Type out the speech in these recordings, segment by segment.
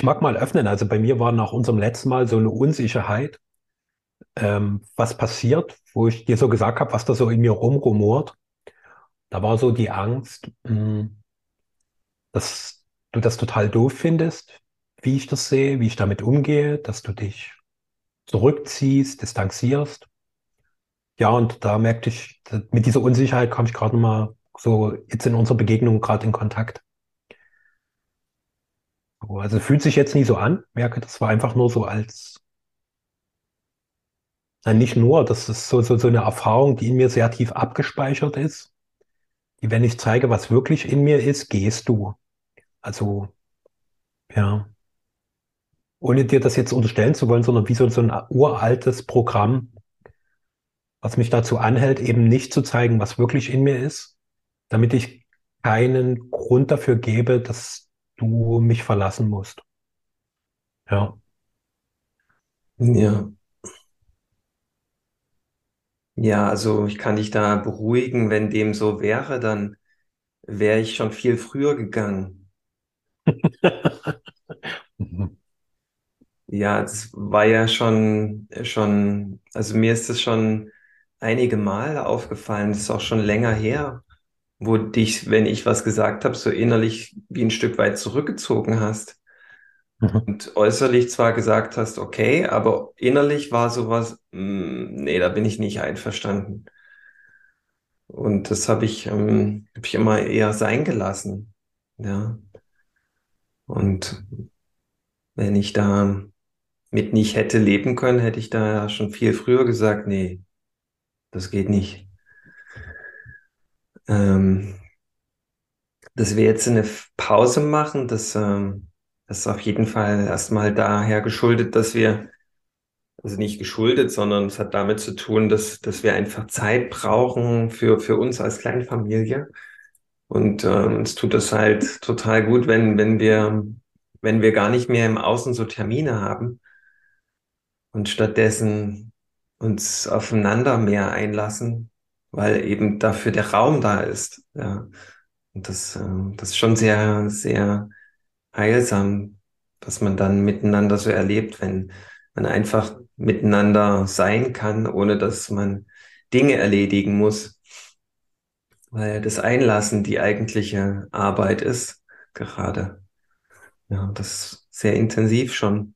Ich mag mal öffnen. Also bei mir war nach unserem letzten Mal so eine Unsicherheit, ähm, was passiert, wo ich dir so gesagt habe, was da so in mir rumrumort. Da war so die Angst, mh, dass du das total doof findest, wie ich das sehe, wie ich damit umgehe, dass du dich zurückziehst, distanzierst. Ja, und da merkte ich, mit dieser Unsicherheit kam ich gerade mal so jetzt in unserer Begegnung gerade in Kontakt. Also fühlt sich jetzt nie so an, merke, das war einfach nur so als, nein, nicht nur, das ist so, so, so eine Erfahrung, die in mir sehr tief abgespeichert ist, die, wenn ich zeige, was wirklich in mir ist, gehst du. Also, ja, ohne dir das jetzt unterstellen zu wollen, sondern wie so, so ein uraltes Programm, was mich dazu anhält, eben nicht zu zeigen, was wirklich in mir ist, damit ich keinen Grund dafür gebe, dass du mich verlassen musst. Ja. Ja. Ja, also ich kann dich da beruhigen, wenn dem so wäre, dann wäre ich schon viel früher gegangen. Ja, das war ja schon, schon, also mir ist das schon einige Male aufgefallen, das ist auch schon länger her wo dich, wenn ich was gesagt habe, so innerlich wie ein Stück weit zurückgezogen hast. Mhm. Und äußerlich zwar gesagt hast, okay, aber innerlich war sowas, mh, hm, nee, da bin ich nicht einverstanden. Und das habe ich, ähm, hab ich immer eher sein gelassen. Ja. Und wenn ich da mit nicht hätte leben können, hätte ich da schon viel früher gesagt, nee, das geht nicht. Ähm, dass wir jetzt eine Pause machen, das, ähm, das ist auf jeden Fall erstmal daher geschuldet, dass wir, also nicht geschuldet, sondern es hat damit zu tun, dass, dass wir einfach Zeit brauchen für, für uns als Kleinfamilie. Und ähm, es tut das halt total gut, wenn, wenn wir, wenn wir gar nicht mehr im Außen so Termine haben und stattdessen uns aufeinander mehr einlassen weil eben dafür der Raum da ist. Ja. Und das, äh, das ist schon sehr, sehr heilsam, was man dann miteinander so erlebt, wenn man einfach miteinander sein kann, ohne dass man Dinge erledigen muss. Weil das Einlassen die eigentliche Arbeit ist, gerade. Ja, das ist sehr intensiv schon.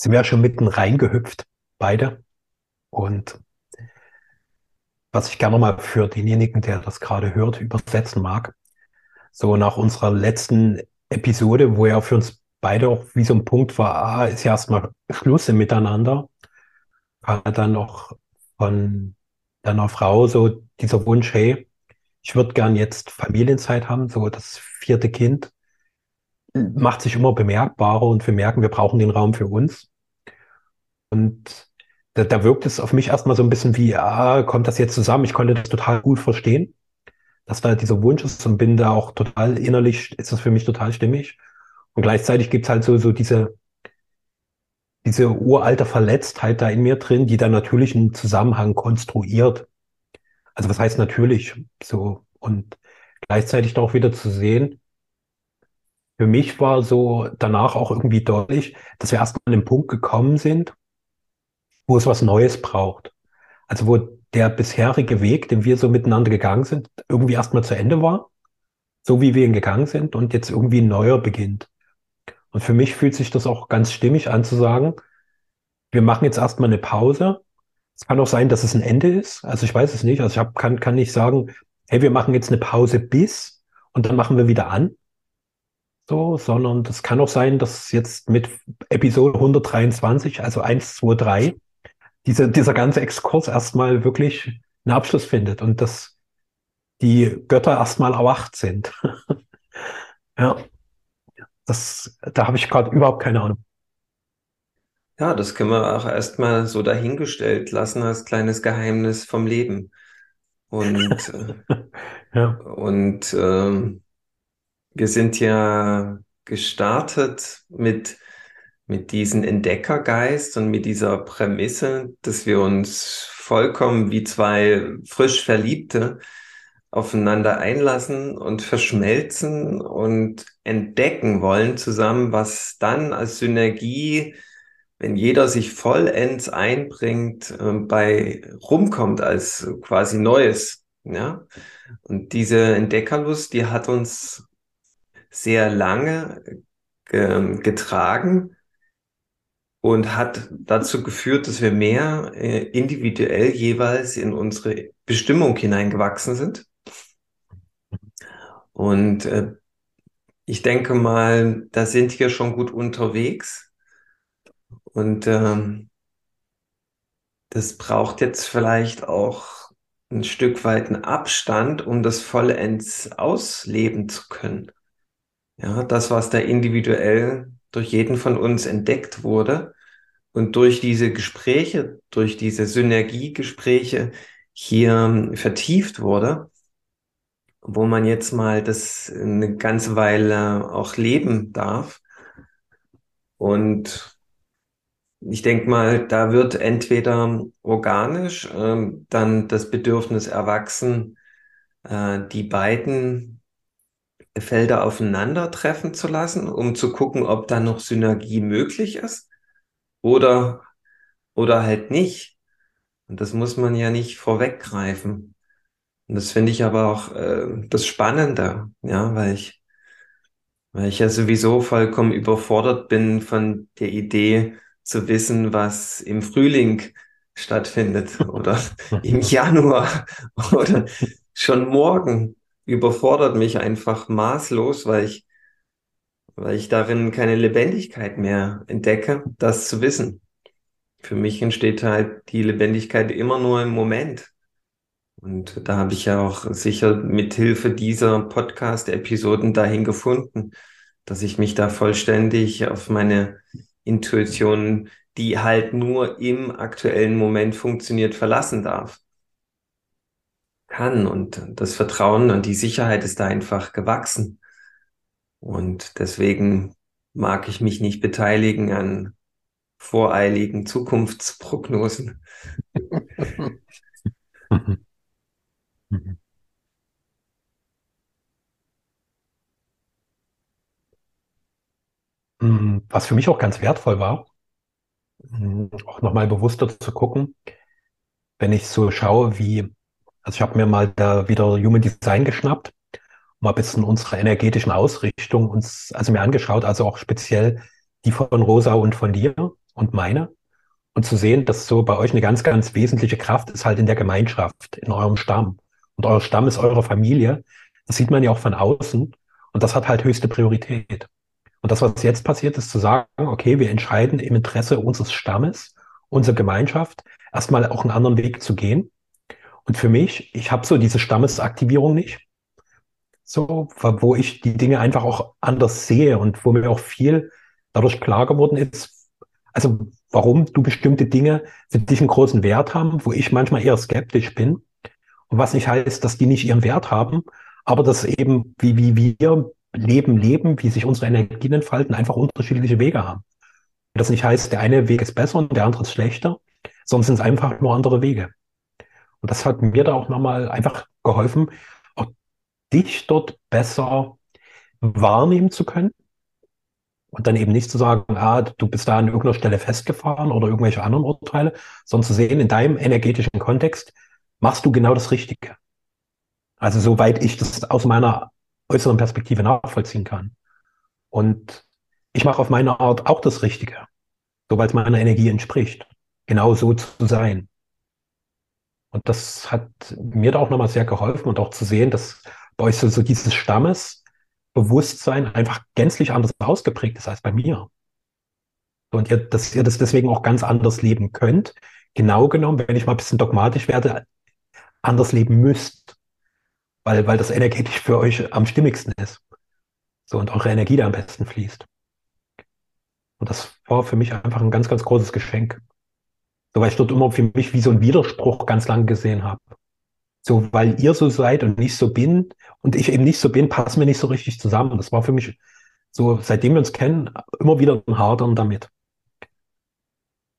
Sind wir schon mitten reingehüpft, beide. Und was ich gerne mal für denjenigen, der das gerade hört, übersetzen mag. So nach unserer letzten Episode, wo ja für uns beide auch wie so ein Punkt war, ah, ist ja erstmal Schluss im Miteinander, war dann noch von deiner Frau so dieser Wunsch, hey, ich würde gern jetzt Familienzeit haben, so das vierte Kind macht sich immer bemerkbarer und wir merken, wir brauchen den Raum für uns. Und da, da wirkt es auf mich erstmal so ein bisschen wie, ah, kommt das jetzt zusammen? Ich konnte das total gut verstehen, dass da dieser Wunsch ist und bin da auch total innerlich, ist das für mich total stimmig. Und gleichzeitig gibt's halt so, so diese, diese uralte Verletztheit da in mir drin, die dann natürlich einen Zusammenhang konstruiert. Also was heißt natürlich so? Und gleichzeitig doch wieder zu sehen, für mich war so danach auch irgendwie deutlich, dass wir erstmal an den Punkt gekommen sind, wo es was Neues braucht. Also wo der bisherige Weg, den wir so miteinander gegangen sind, irgendwie erstmal zu Ende war, so wie wir ihn gegangen sind und jetzt irgendwie ein neuer beginnt. Und für mich fühlt sich das auch ganz stimmig an zu sagen, wir machen jetzt erstmal eine Pause. Es kann auch sein, dass es ein Ende ist. Also ich weiß es nicht. Also ich hab, kann, kann nicht sagen, hey, wir machen jetzt eine Pause bis und dann machen wir wieder an. So, sondern das kann auch sein, dass jetzt mit Episode 123, also 1, 2, 3, diese, dieser ganze Exkurs erstmal wirklich einen Abschluss findet und dass die Götter erstmal erwacht sind. ja, das, da habe ich gerade überhaupt keine Ahnung. Ja, das können wir auch erstmal so dahingestellt lassen als kleines Geheimnis vom Leben. Und, ja. und ähm, wir sind ja gestartet mit mit diesem Entdeckergeist und mit dieser Prämisse, dass wir uns vollkommen wie zwei frisch Verliebte aufeinander einlassen und verschmelzen und entdecken wollen zusammen, was dann als Synergie, wenn jeder sich vollends einbringt, äh, bei rumkommt als quasi Neues. Ja? Und diese Entdeckerlust, die hat uns sehr lange getragen und hat dazu geführt, dass wir mehr äh, individuell jeweils in unsere Bestimmung hineingewachsen sind. Und äh, ich denke mal, da sind wir schon gut unterwegs. Und ähm, das braucht jetzt vielleicht auch ein Stück weit einen Abstand, um das vollends ausleben zu können. Ja, das, was da individuell durch jeden von uns entdeckt wurde und durch diese Gespräche, durch diese Synergiegespräche hier vertieft wurde, wo man jetzt mal das eine ganze Weile auch leben darf. Und ich denke mal, da wird entweder organisch äh, dann das Bedürfnis erwachsen, äh, die beiden Felder aufeinandertreffen zu lassen, um zu gucken, ob da noch Synergie möglich ist oder, oder halt nicht. Und das muss man ja nicht vorweggreifen. Und das finde ich aber auch äh, das Spannende, ja, weil ich, weil ich ja sowieso vollkommen überfordert bin von der Idee zu wissen, was im Frühling stattfindet oder im Januar oder schon morgen überfordert mich einfach maßlos, weil ich, weil ich darin keine Lebendigkeit mehr entdecke, das zu wissen. Für mich entsteht halt die Lebendigkeit immer nur im Moment. Und da habe ich ja auch sicher mit Hilfe dieser Podcast-Episoden dahin gefunden, dass ich mich da vollständig auf meine Intuition, die halt nur im aktuellen Moment funktioniert, verlassen darf kann. Und das Vertrauen und die Sicherheit ist da einfach gewachsen. Und deswegen mag ich mich nicht beteiligen an voreiligen Zukunftsprognosen. Was für mich auch ganz wertvoll war, auch nochmal bewusster zu gucken, wenn ich so schaue, wie also ich habe mir mal da wieder Human Design geschnappt, mal ein bisschen unsere energetischen Ausrichtung uns, also mir angeschaut, also auch speziell die von Rosa und von dir und meine. Und zu sehen, dass so bei euch eine ganz, ganz wesentliche Kraft ist halt in der Gemeinschaft, in eurem Stamm. Und euer Stamm ist eure Familie. Das sieht man ja auch von außen. Und das hat halt höchste Priorität. Und das, was jetzt passiert, ist zu sagen, okay, wir entscheiden im Interesse unseres Stammes, unserer Gemeinschaft, erstmal auch einen anderen Weg zu gehen. Und für mich, ich habe so diese Stammesaktivierung nicht. So, wo ich die Dinge einfach auch anders sehe und wo mir auch viel dadurch klar geworden ist, also warum du bestimmte Dinge für dich einen großen Wert haben, wo ich manchmal eher skeptisch bin. Und was nicht heißt, dass die nicht ihren Wert haben, aber dass eben, wie, wie wir leben, leben, wie sich unsere Energien entfalten, einfach unterschiedliche Wege haben. Und das nicht heißt, der eine Weg ist besser und der andere ist schlechter, sondern sind es einfach nur andere Wege. Und das hat mir da auch nochmal einfach geholfen, auch dich dort besser wahrnehmen zu können. Und dann eben nicht zu sagen, ah, du bist da an irgendeiner Stelle festgefahren oder irgendwelche anderen Urteile, sondern zu sehen, in deinem energetischen Kontext machst du genau das Richtige. Also soweit ich das aus meiner äußeren Perspektive nachvollziehen kann. Und ich mache auf meine Art auch das Richtige, soweit meiner Energie entspricht, genau so zu sein. Und das hat mir da auch nochmal sehr geholfen und auch zu sehen, dass bei euch so, so dieses Stammesbewusstsein einfach gänzlich anders ausgeprägt ist als bei mir. Und ihr, dass ihr das deswegen auch ganz anders leben könnt. Genau genommen, wenn ich mal ein bisschen dogmatisch werde, anders leben müsst. Weil, weil das energetisch für euch am stimmigsten ist. So, und eure Energie da am besten fließt. Und das war für mich einfach ein ganz, ganz großes Geschenk. So, weil ich dort immer für mich wie so ein Widerspruch ganz lang gesehen habe. So, weil ihr so seid und nicht so bin und ich eben nicht so bin, passen wir nicht so richtig zusammen. Das war für mich so, seitdem wir uns kennen, immer wieder ein Hadern damit.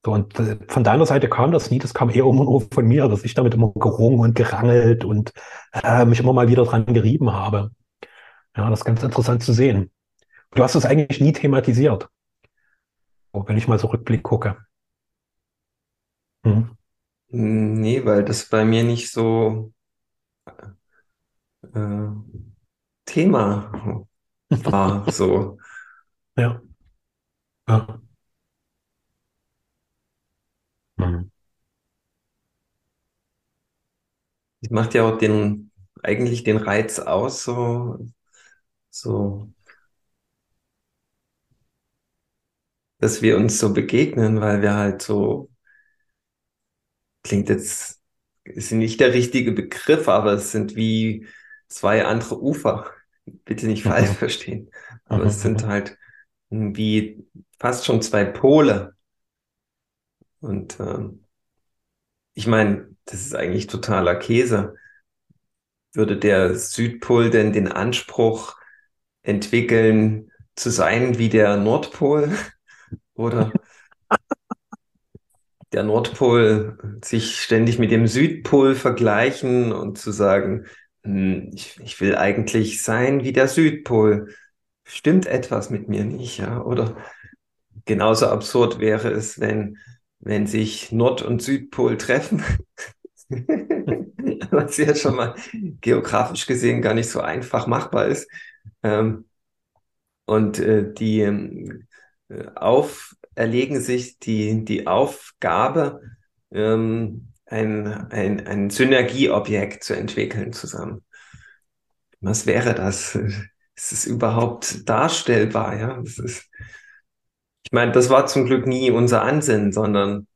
So, und äh, von deiner Seite kam das nie, das kam eher immer nur von mir, dass ich damit immer gerungen und gerangelt und äh, mich immer mal wieder dran gerieben habe. Ja, das ist ganz interessant zu sehen. Du hast es eigentlich nie thematisiert, wenn ich mal so Rückblick gucke. Hm. Nee, weil das bei mir nicht so äh, Thema war. so. Ja. ja. Mhm. Das macht ja auch den, eigentlich den Reiz aus, so, so, dass wir uns so begegnen, weil wir halt so, klingt jetzt, ist nicht der richtige Begriff, aber es sind wie zwei andere Ufer. Bitte nicht falsch mhm. verstehen. Aber mhm. es sind halt wie fast schon zwei Pole. Und ähm, ich meine, das ist eigentlich totaler Käse. Würde der Südpol denn den Anspruch entwickeln, zu sein wie der Nordpol? Oder der Nordpol sich ständig mit dem Südpol vergleichen und zu sagen, hm, ich, ich will eigentlich sein wie der Südpol. Stimmt etwas mit mir nicht, ja? Oder genauso absurd wäre es, wenn wenn sich Nord- und Südpol treffen, was ja schon mal geografisch gesehen gar nicht so einfach machbar ist. Ähm, und äh, die äh, auferlegen sich die, die Aufgabe, ähm, ein, ein, ein Synergieobjekt zu entwickeln zusammen. Was wäre das? Ist es überhaupt darstellbar? Ja, das ist, ich meine, das war zum Glück nie unser Ansinnen, sondern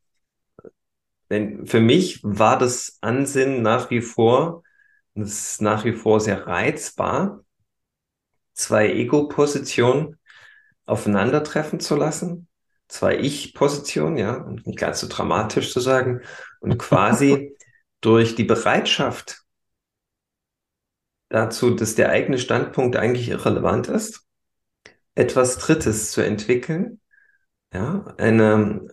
wenn, für mich war das Ansinnen nach wie vor, es ist nach wie vor sehr reizbar, zwei Ego-Positionen aufeinandertreffen zu lassen, zwei Ich-Positionen, ja, und nicht ganz so dramatisch zu sagen, und quasi durch die Bereitschaft dazu, dass der eigene Standpunkt eigentlich irrelevant ist, etwas Drittes zu entwickeln, ja, eine,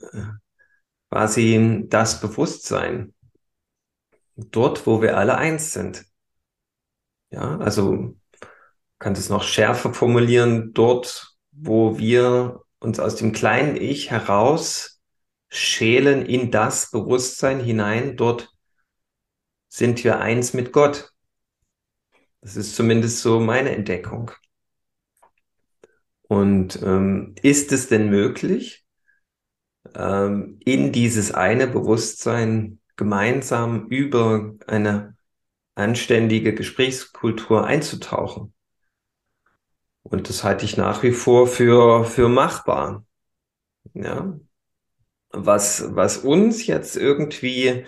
quasi das Bewusstsein. Dort, wo wir alle eins sind. Ja, also kann es noch schärfer formulieren, dort, wo wir uns aus dem kleinen Ich heraus schälen in das Bewusstsein hinein, dort sind wir eins mit Gott. Das ist zumindest so meine Entdeckung. Und ähm, ist es denn möglich, ähm, in dieses eine Bewusstsein gemeinsam über eine anständige Gesprächskultur einzutauchen? Und das halte ich nach wie vor für, für machbar. Ja. Was, was uns jetzt irgendwie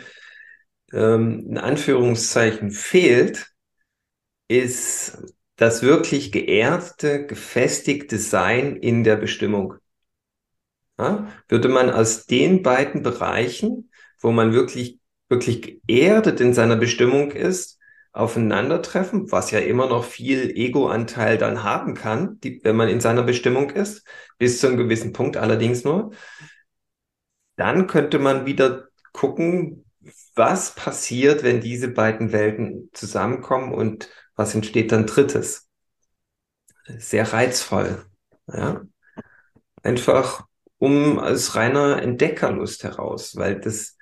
ähm, in Anführungszeichen fehlt, ist das wirklich geerdete, gefestigte Sein in der Bestimmung. Ja, würde man aus den beiden Bereichen, wo man wirklich, wirklich geerdet in seiner Bestimmung ist, aufeinandertreffen, was ja immer noch viel Ego-Anteil dann haben kann, die, wenn man in seiner Bestimmung ist, bis zu einem gewissen Punkt allerdings nur, dann könnte man wieder gucken, was passiert, wenn diese beiden Welten zusammenkommen und was entsteht dann drittes? Sehr reizvoll. Ja? Einfach um als reiner Entdeckerlust heraus, weil das,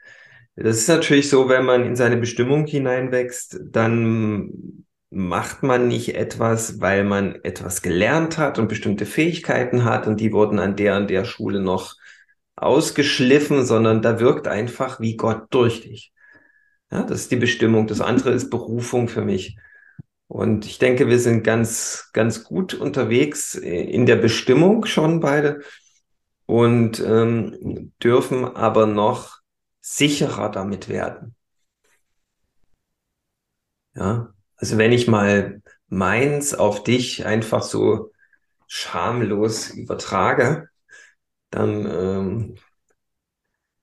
das ist natürlich so, wenn man in seine Bestimmung hineinwächst, dann macht man nicht etwas, weil man etwas gelernt hat und bestimmte Fähigkeiten hat und die wurden an der und der Schule noch ausgeschliffen, sondern da wirkt einfach wie Gott durch dich. Ja, das ist die Bestimmung. Das andere ist Berufung für mich. Und ich denke, wir sind ganz, ganz gut unterwegs in der Bestimmung schon beide und ähm, dürfen aber noch sicherer damit werden. Ja, also wenn ich mal meins auf dich einfach so schamlos übertrage, dann ähm,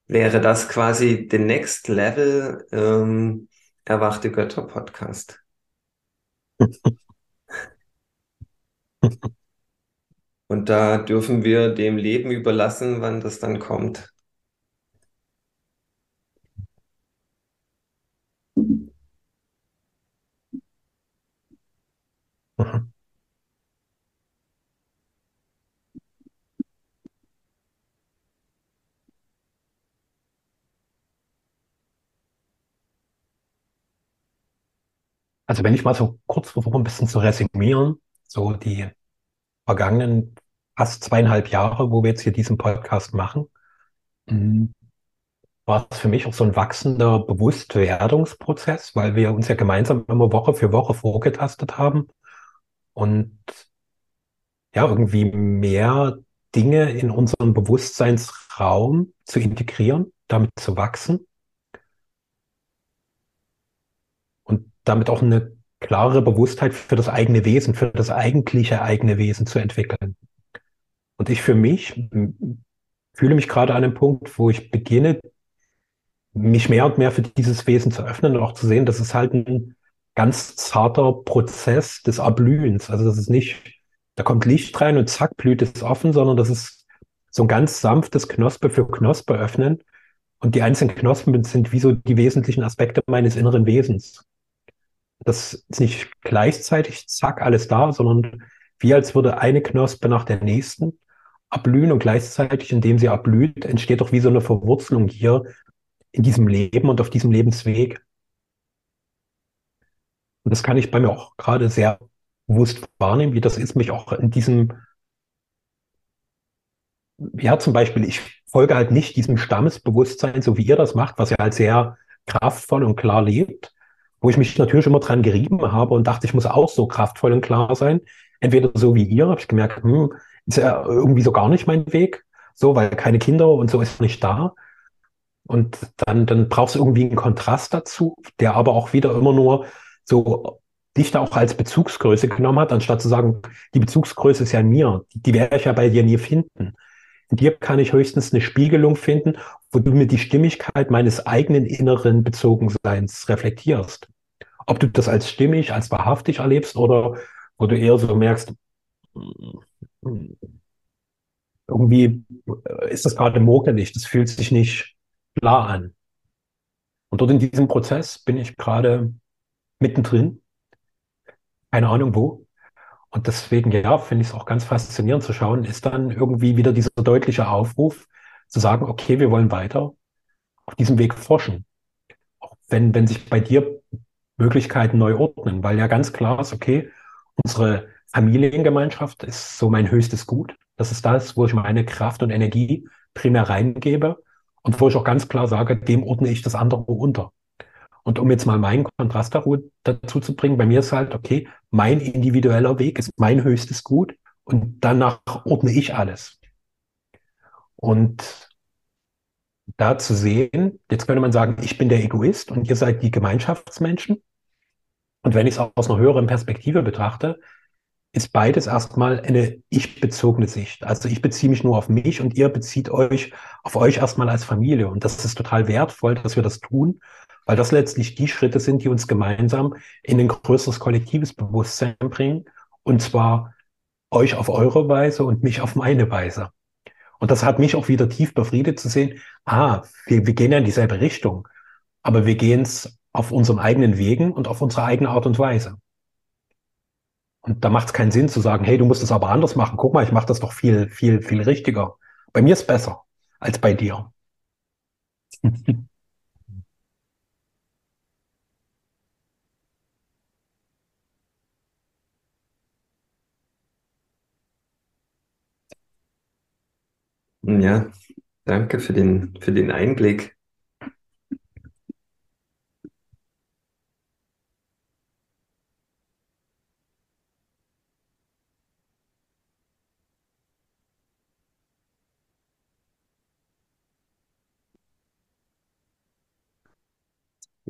wäre das quasi the next level ähm, erwachte Götter Podcast. Und da dürfen wir dem Leben überlassen, wann das dann kommt. Also wenn ich mal so kurz versuche, ein bisschen zu resümieren, so die vergangenen fast zweieinhalb Jahre, wo wir jetzt hier diesen Podcast machen, mhm, war es für mich auch so ein wachsender Bewusstwerdungsprozess, weil wir uns ja gemeinsam immer Woche für Woche vorgetastet haben und ja, irgendwie mehr Dinge in unseren Bewusstseinsraum zu integrieren, damit zu wachsen und damit auch eine klare Bewusstheit für das eigene Wesen, für das eigentliche eigene Wesen zu entwickeln. Und ich für mich fühle mich gerade an einem Punkt, wo ich beginne, mich mehr und mehr für dieses Wesen zu öffnen und auch zu sehen, das ist halt ein ganz zarter Prozess des Erblühens. Also das ist nicht, da kommt Licht rein und zack, blüht es offen, sondern das ist so ein ganz sanftes Knospe für Knospe öffnen. Und die einzelnen Knospen sind wie so die wesentlichen Aspekte meines inneren Wesens. Das ist nicht gleichzeitig, zack, alles da, sondern wie als würde eine Knospe nach der nächsten erblühen und gleichzeitig, indem sie erblüht, entsteht doch wie so eine Verwurzelung hier in diesem Leben und auf diesem Lebensweg. Und das kann ich bei mir auch gerade sehr bewusst wahrnehmen, wie das ist, mich auch in diesem, ja, zum Beispiel, ich folge halt nicht diesem Stammesbewusstsein, so wie ihr das macht, was ihr halt sehr kraftvoll und klar lebt, wo ich mich natürlich immer dran gerieben habe und dachte, ich muss auch so kraftvoll und klar sein. Entweder so wie ihr, habe ich gemerkt, hm, ist ja irgendwie so gar nicht mein Weg, so, weil keine Kinder und so ist nicht da. Und dann, dann brauchst du irgendwie einen Kontrast dazu, der aber auch wieder immer nur so dich da auch als Bezugsgröße genommen hat, anstatt zu sagen, die Bezugsgröße ist ja in mir, die, die werde ich ja bei dir nie finden. In dir kann ich höchstens eine Spiegelung finden, wo du mir die Stimmigkeit meines eigenen inneren Bezogenseins reflektierst. Ob du das als stimmig, als wahrhaftig erlebst oder wo du eher so merkst, irgendwie ist das gerade mogelig, das fühlt sich nicht klar an. Und dort in diesem Prozess bin ich gerade mittendrin, keine Ahnung wo. Und deswegen, ja, finde ich es auch ganz faszinierend zu schauen, ist dann irgendwie wieder dieser deutliche Aufruf zu sagen, okay, wir wollen weiter auf diesem Weg forschen. Auch wenn, wenn sich bei dir Möglichkeiten neu ordnen, weil ja ganz klar ist, okay, unsere Familiengemeinschaft ist so mein höchstes Gut. Das ist das, wo ich meine Kraft und Energie primär reingebe und wo ich auch ganz klar sage, dem ordne ich das andere unter. Und um jetzt mal meinen Kontrast dazu zu bringen, bei mir ist halt, okay, mein individueller Weg ist mein höchstes Gut und danach ordne ich alles. Und da zu sehen, jetzt könnte man sagen, ich bin der Egoist und ihr seid die Gemeinschaftsmenschen. Und wenn ich es aus einer höheren Perspektive betrachte, ist beides erstmal eine ich-bezogene Sicht. Also ich beziehe mich nur auf mich und ihr bezieht euch auf euch erstmal als Familie. Und das ist total wertvoll, dass wir das tun, weil das letztlich die Schritte sind, die uns gemeinsam in ein größeres kollektives Bewusstsein bringen. Und zwar euch auf eure Weise und mich auf meine Weise. Und das hat mich auch wieder tief befriedet zu sehen, ah, wir, wir gehen ja in dieselbe Richtung, aber wir gehen es auf unseren eigenen Wegen und auf unsere eigene Art und Weise. Und da macht es keinen Sinn zu sagen, hey, du musst es aber anders machen. Guck mal, ich mache das doch viel, viel, viel richtiger. Bei mir ist besser als bei dir. Ja, danke für den, für den Einblick.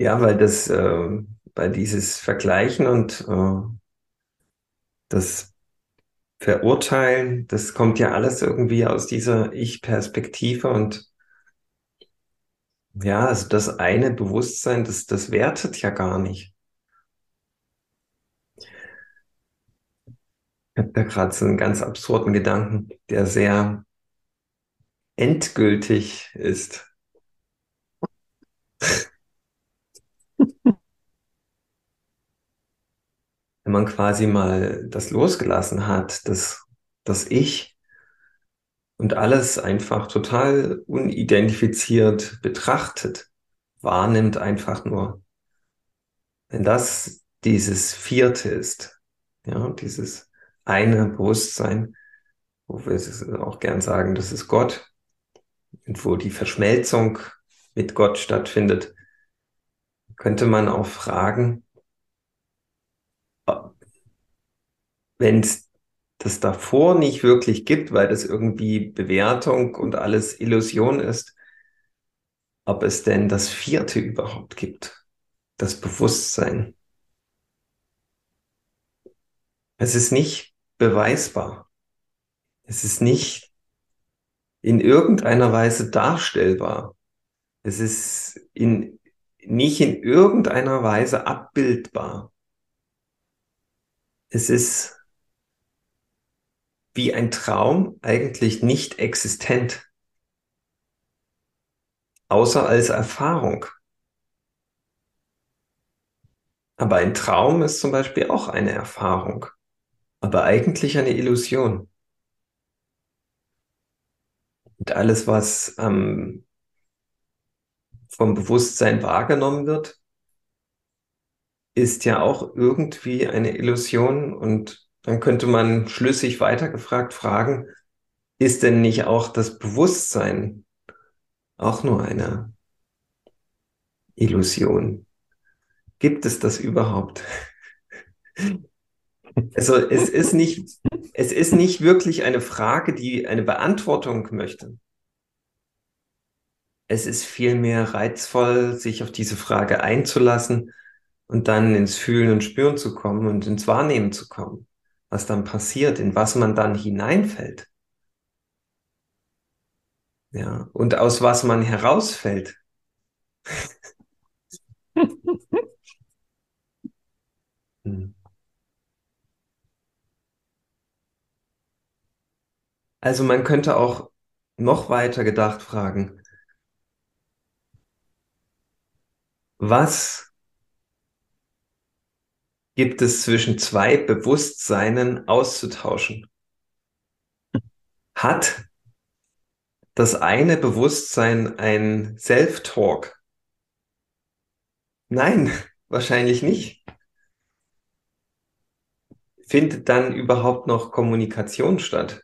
Ja, weil das, äh, weil dieses Vergleichen und äh, das Verurteilen, das kommt ja alles irgendwie aus dieser Ich-Perspektive und ja, also das eine Bewusstsein, das, das wertet ja gar nicht. Ich habe da gerade so einen ganz absurden Gedanken, der sehr endgültig ist. Wenn man quasi mal das losgelassen hat, das, das Ich und alles einfach total unidentifiziert betrachtet, wahrnimmt einfach nur. Wenn das dieses vierte ist, ja, dieses eine Bewusstsein, wo wir auch gern sagen, das ist Gott, und wo die Verschmelzung mit Gott stattfindet, könnte man auch fragen, wenn es das davor nicht wirklich gibt, weil das irgendwie Bewertung und alles Illusion ist, ob es denn das vierte überhaupt gibt, das Bewusstsein. Es ist nicht beweisbar. Es ist nicht in irgendeiner Weise darstellbar. Es ist in, nicht in irgendeiner Weise abbildbar. Es ist wie ein Traum eigentlich nicht existent, außer als Erfahrung. Aber ein Traum ist zum Beispiel auch eine Erfahrung, aber eigentlich eine Illusion. Und alles, was ähm, vom Bewusstsein wahrgenommen wird, ist ja auch irgendwie eine Illusion und dann könnte man schlüssig weitergefragt fragen, ist denn nicht auch das Bewusstsein auch nur eine Illusion? Gibt es das überhaupt? Also es ist nicht, es ist nicht wirklich eine Frage, die eine Beantwortung möchte. Es ist vielmehr reizvoll, sich auf diese Frage einzulassen und dann ins Fühlen und Spüren zu kommen und ins Wahrnehmen zu kommen was dann passiert, in was man dann hineinfällt. Ja, und aus was man herausfällt. Hm. Also man könnte auch noch weiter gedacht fragen, was gibt es zwischen zwei Bewusstseinen auszutauschen? Hat das eine Bewusstsein ein Self-Talk? Nein, wahrscheinlich nicht. Findet dann überhaupt noch Kommunikation statt?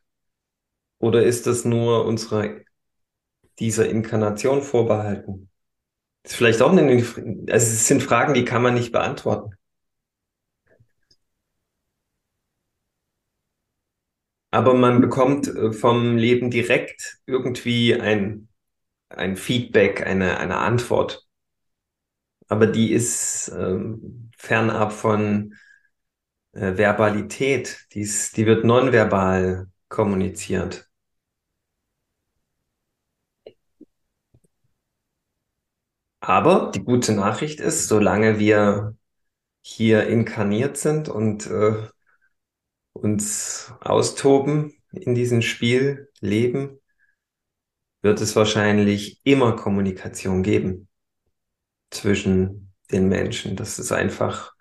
Oder ist das nur unserer, dieser Inkarnation vorbehalten? Das ist vielleicht auch eine, also es sind Fragen, die kann man nicht beantworten. Aber man bekommt äh, vom Leben direkt irgendwie ein, ein Feedback, eine, eine Antwort. Aber die ist ähm, fernab von äh, Verbalität. Die, ist, die wird nonverbal kommuniziert. Aber die gute Nachricht ist, solange wir hier inkarniert sind und äh, uns austoben in diesem Spiel, leben, wird es wahrscheinlich immer Kommunikation geben zwischen den Menschen. Das ist einfach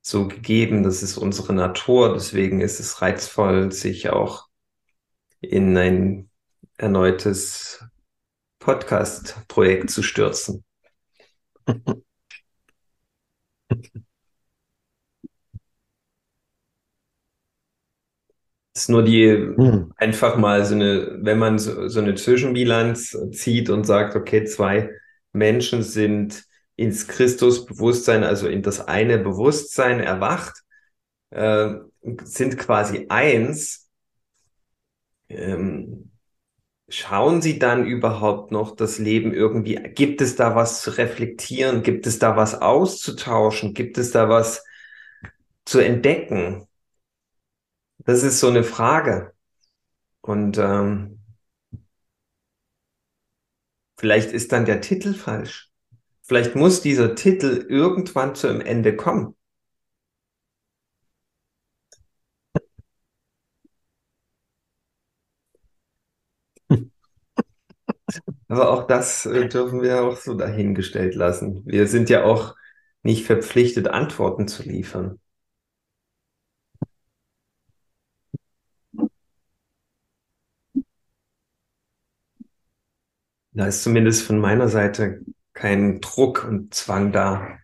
so gegeben, das ist unsere Natur, deswegen ist es reizvoll, sich auch in ein erneutes Podcast-Projekt zu stürzen. ist nur die hm. einfach mal so eine, wenn man so, so eine Zwischenbilanz zieht und sagt, okay, zwei Menschen sind ins Christusbewusstsein, also in das eine Bewusstsein erwacht, äh, sind quasi eins. Ähm, schauen Sie dann überhaupt noch das Leben irgendwie? Gibt es da was zu reflektieren? Gibt es da was auszutauschen? Gibt es da was zu entdecken? Das ist so eine Frage. Und ähm, vielleicht ist dann der Titel falsch. Vielleicht muss dieser Titel irgendwann zu einem Ende kommen. Aber auch das äh, dürfen wir auch so dahingestellt lassen. Wir sind ja auch nicht verpflichtet, Antworten zu liefern. Da ist zumindest von meiner Seite kein Druck und Zwang da.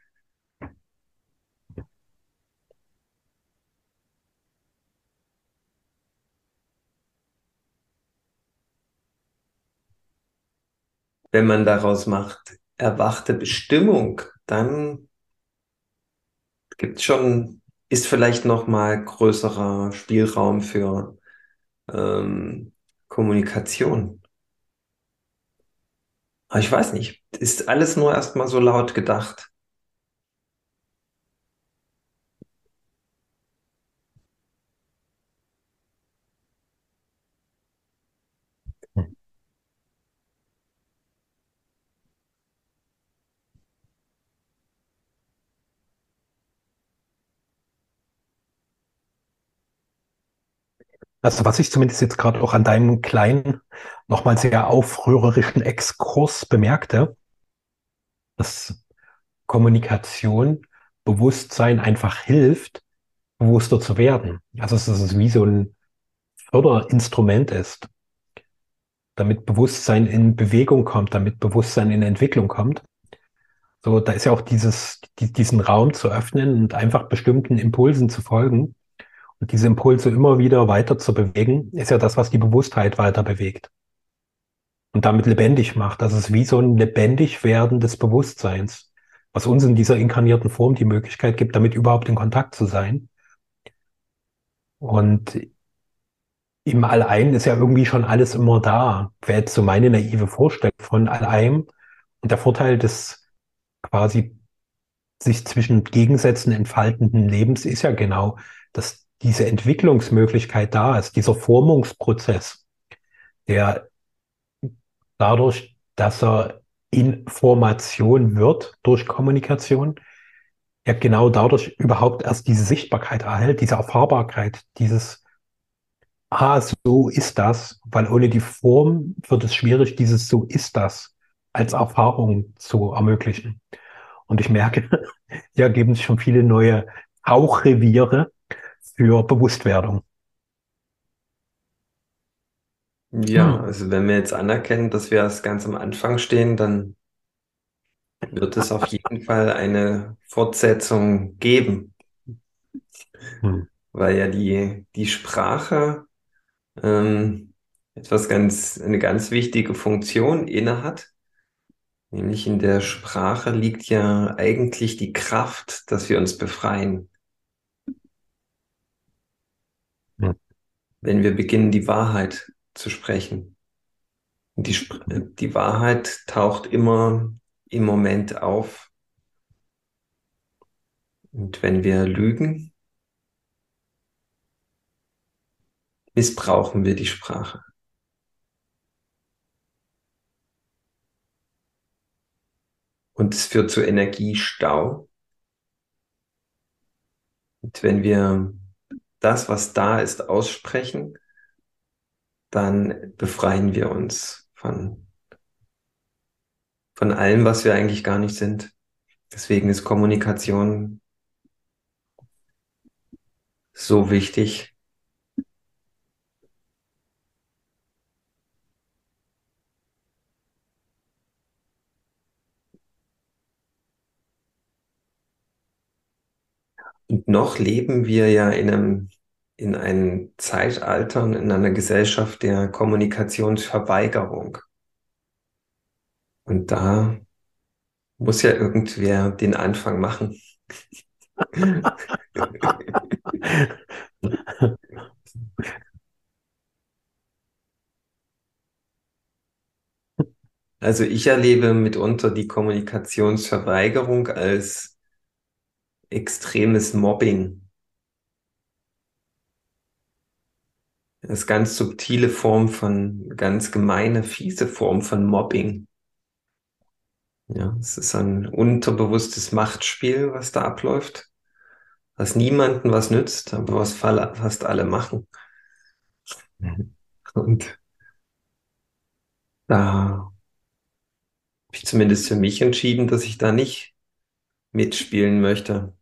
Wenn man daraus macht, erwachte Bestimmung, dann gibt schon, ist vielleicht noch mal größerer Spielraum für ähm, Kommunikation. Ich weiß nicht, ist alles nur erstmal so laut gedacht. Also was ich zumindest jetzt gerade auch an deinem kleinen, nochmal sehr aufrührerischen Exkurs bemerkte, dass Kommunikation, Bewusstsein einfach hilft, bewusster zu werden. Also dass es wie so ein Förderinstrument ist, damit Bewusstsein in Bewegung kommt, damit Bewusstsein in Entwicklung kommt. So, da ist ja auch dieses, die, diesen Raum zu öffnen und einfach bestimmten Impulsen zu folgen diese Impulse immer wieder weiter zu bewegen, ist ja das, was die Bewusstheit weiter bewegt. Und damit lebendig macht. Das ist wie so ein lebendig werden des Bewusstseins, was uns in dieser inkarnierten Form die Möglichkeit gibt, damit überhaupt in Kontakt zu sein. Und im Allein ist ja irgendwie schon alles immer da. Wäre jetzt so meine naive Vorstellung von Allein. Und der Vorteil des quasi sich zwischen Gegensätzen entfaltenden Lebens ist ja genau, dass diese Entwicklungsmöglichkeit da ist, dieser Formungsprozess, der dadurch, dass er Information wird durch Kommunikation, ja genau dadurch überhaupt erst diese Sichtbarkeit erhält, diese Erfahrbarkeit, dieses, ah, so ist das, weil ohne die Form wird es schwierig, dieses so ist das als Erfahrung zu ermöglichen. Und ich merke, hier geben sich schon viele neue Tauchreviere für Bewusstwerdung. Ja, hm. also wenn wir jetzt anerkennen, dass wir erst ganz am Anfang stehen, dann wird es auf jeden Fall eine Fortsetzung geben. Hm. Weil ja die, die Sprache ähm, etwas ganz, eine ganz wichtige Funktion innehat. Nämlich in der Sprache liegt ja eigentlich die Kraft, dass wir uns befreien. Wenn wir beginnen, die Wahrheit zu sprechen. Die, die Wahrheit taucht immer im Moment auf. Und wenn wir lügen, missbrauchen wir die Sprache. Und es führt zu Energiestau. Und wenn wir das, was da ist, aussprechen, dann befreien wir uns von, von allem, was wir eigentlich gar nicht sind. Deswegen ist Kommunikation so wichtig. Und noch leben wir ja in einem, in einem Zeitalter und in einer Gesellschaft der Kommunikationsverweigerung. Und da muss ja irgendwer den Anfang machen. Also ich erlebe mitunter die Kommunikationsverweigerung als extremes Mobbing. Das ganz subtile Form von, ganz gemeine, fiese Form von Mobbing. Ja, es ist ein unterbewusstes Machtspiel, was da abläuft, was niemanden was nützt, aber was fast alle machen. Und da habe ich zumindest für mich entschieden, dass ich da nicht mitspielen möchte.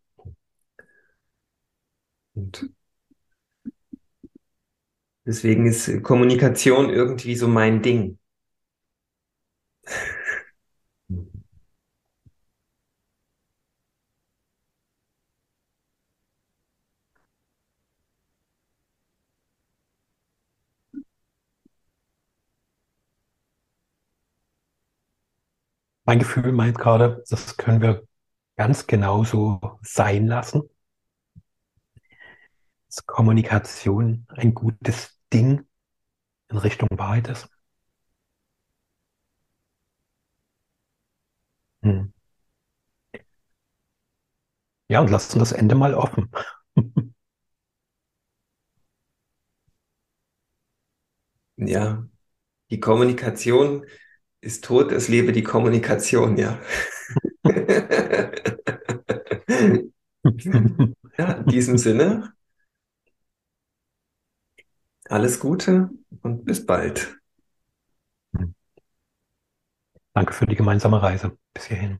Und deswegen ist Kommunikation irgendwie so mein Ding. Mein Gefühl meint gerade, das können wir ganz genauso sein lassen. Dass Kommunikation ein gutes Ding in Richtung Wahrheit ist. Hm. Ja, und lassen das Ende mal offen. Ja, die Kommunikation ist tot, es lebe die Kommunikation, ja. Ja, in diesem Sinne, alles Gute und bis bald. Danke für die gemeinsame Reise bis hierhin.